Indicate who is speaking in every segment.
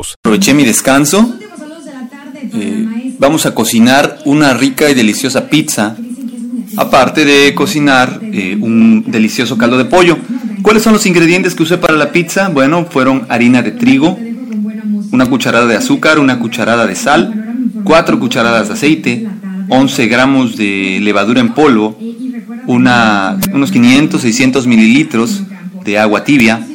Speaker 1: Aproveché mi descanso. Eh, vamos a cocinar una rica y deliciosa pizza. Aparte de cocinar eh, un delicioso caldo de pollo. ¿Cuáles son los ingredientes que usé para la pizza? Bueno, fueron harina de trigo, una cucharada de azúcar, una cucharada de sal, cuatro cucharadas de aceite, 11 gramos de levadura en polvo, una, unos 500, 600 mililitros de agua tibia,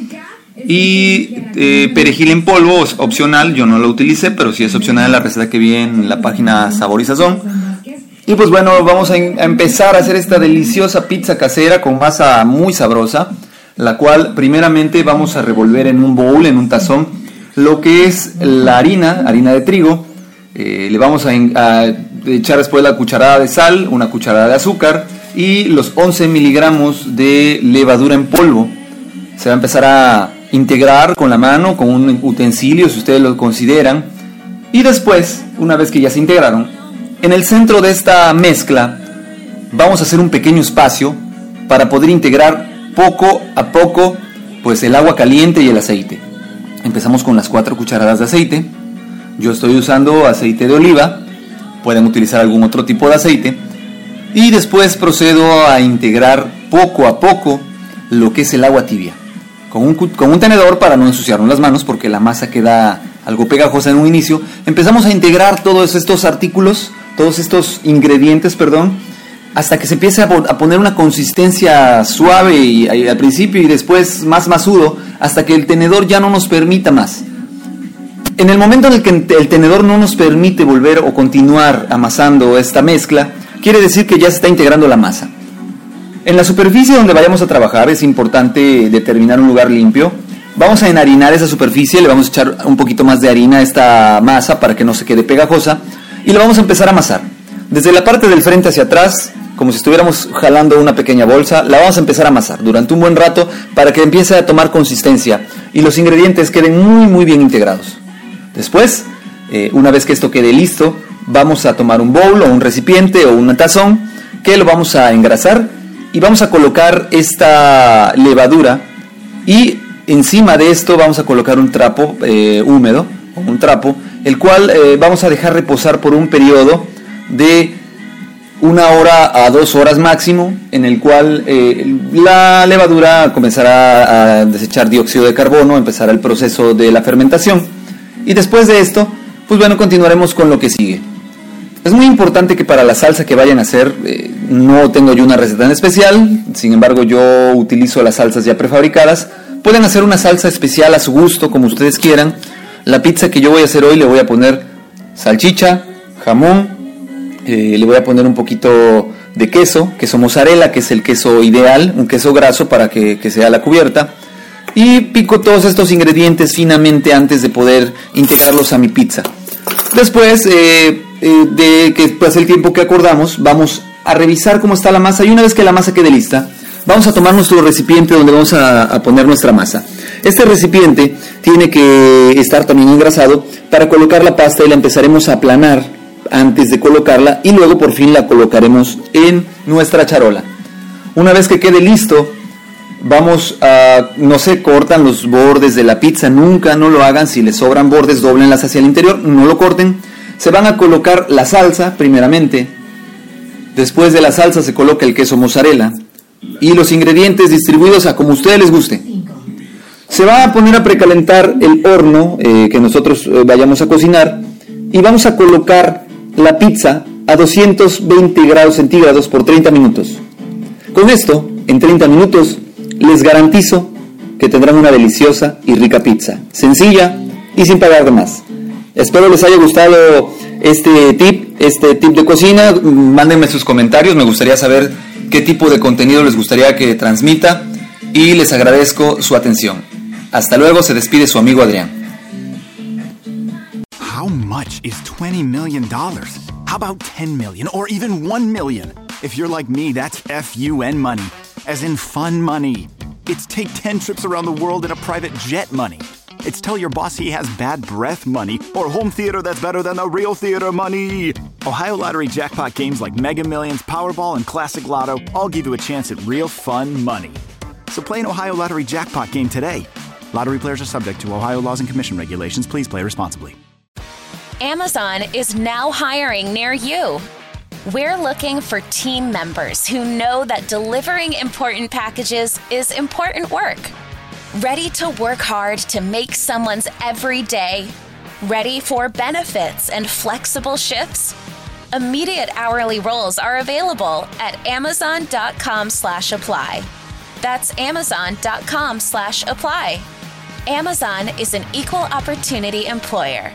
Speaker 1: y eh, perejil en polvo es opcional, yo no lo utilicé, pero sí es opcional en la receta que vi en la página Sabor y Sazón. Y pues bueno, vamos a, empezar a hacer esta deliciosa pizza casera con masa muy sabrosa, la cual primeramente vamos a revolver en un bowl, en un tazón, lo que es la harina, harina de trigo. Eh, le vamos a, a echar después la cucharada de sal, una cucharada de azúcar y los 11 miligramos de levadura en polvo. Se va a empezar a integrar con la mano, con un utensilio, si ustedes lo consideran. Y después, una vez que ya se integraron, en el centro de esta mezcla vamos a hacer un pequeño espacio para poder integrar poco a poco pues el agua caliente y el aceite. Empezamos con las cuatro cucharadas de aceite. Yo estoy usando aceite de oliva. Pueden utilizar algún otro tipo de aceite. Y después procedo a integrar poco a poco lo que es el agua tibia con un, tenedor para no ensuciarnos las manos porque la masa queda algo pegajosa en un inicio, empezamos a integrar todos estos artículos, todos estos ingredientes, perdón, hasta que se empiece a, poner una consistencia suave y, al principio y después más masudo, hasta que el tenedor ya no nos permita más. En el momento en el que el tenedor no nos permite volver o continuar amasando esta mezcla, quiere decir que ya se está integrando la masa. En la superficie donde vayamos a trabajar es importante determinar un lugar limpio. Vamos a enharinar esa superficie, le vamos a echar un poquito más de harina a esta masa para que no se quede pegajosa y la vamos a empezar a amasar. Desde la parte del frente hacia atrás, como si estuviéramos jalando una pequeña bolsa, la vamos a empezar a amasar durante un buen rato para que empiece a tomar consistencia y los ingredientes queden muy muy bien integrados. Después, eh, una vez que esto quede listo, vamos a tomar un bowl o un recipiente o un tazón que lo vamos a engrasar y vamos a colocar esta levadura y encima de esto vamos a colocar un trapo eh, húmedo un trapo el cual eh, vamos a dejar reposar por un periodo de una hora a dos horas máximo en el cual eh, la levadura comenzará a desechar dióxido de carbono empezará el proceso de la fermentación. Y después de esto pues bueno continuaremos con lo que sigue es muy importante que para la salsa que vayan a hacer, eh, no tengo yo una receta en especial, sin embargo yo utilizo las salsas ya prefabricadas. Pueden hacer una salsa especial a su gusto, como ustedes quieran. La pizza que yo voy a hacer hoy le voy a poner salchicha, jamón, eh, le voy a poner un poquito de queso, queso mozzarella, que es el queso ideal, un queso graso para que, sea la cubierta. Y pico todos estos ingredientes finamente antes de poder integrarlos a mi pizza. Después, eh, eh, de que pase el tiempo que acordamos, vamos a revisar cómo está la masa y una vez que la masa quede lista, vamos a tomar nuestro recipiente donde vamos a, poner nuestra masa. Este recipiente tiene que estar también engrasado para colocar la pasta y la empezaremos a aplanar antes de colocarla y luego por fin la colocaremos en nuestra charola. Una vez que quede listo, vamos a, no se cortan los bordes de la pizza, nunca no lo hagan, si les sobran bordes, doblenlas hacia el interior, no lo corten se van a colocar la salsa primeramente. Después de la salsa se coloca el queso mozzarella y los ingredientes distribuidos a como ustedes les guste. Se va a poner a precalentar el horno eh, que nosotros eh, vayamos a cocinar y vamos a colocar la pizza a 220 grados centígrados por 30 minutos. Con esto, en 30 minutos, les garantizo que tendrán una deliciosa y rica pizza, sencilla y sin pagar más. Espero les haya gustado este tip, este tip de cocina. Mándenme sus comentarios, me gustaría saber qué tipo de contenido les gustaría que transmita y les agradezco su atención. Hasta luego, se despide su amigo Adrián.
Speaker 2: How much is 20 million dollars? How about 10 million or even 1 million? If you're like me, that's FUN money, as in fun money. It's take 10 trips around the world in a private jet money. It's tell your boss he has bad breath money or home theater that's better than the real theater money. Ohio Lottery jackpot games like Mega Millions, Powerball, and Classic Lotto all give you a chance at real fun money. So play an Ohio Lottery jackpot game today. Lottery players are subject to Ohio laws and commission regulations. Please play responsibly.
Speaker 3: Amazon is now hiring near you. We're looking for team members who know that delivering important packages is important work. Ready to work hard to make someone's every day? Ready for benefits and flexible shifts? Immediate hourly roles are available at amazon.com slash apply. That's amazon.com slash apply. Amazon is an equal opportunity employer.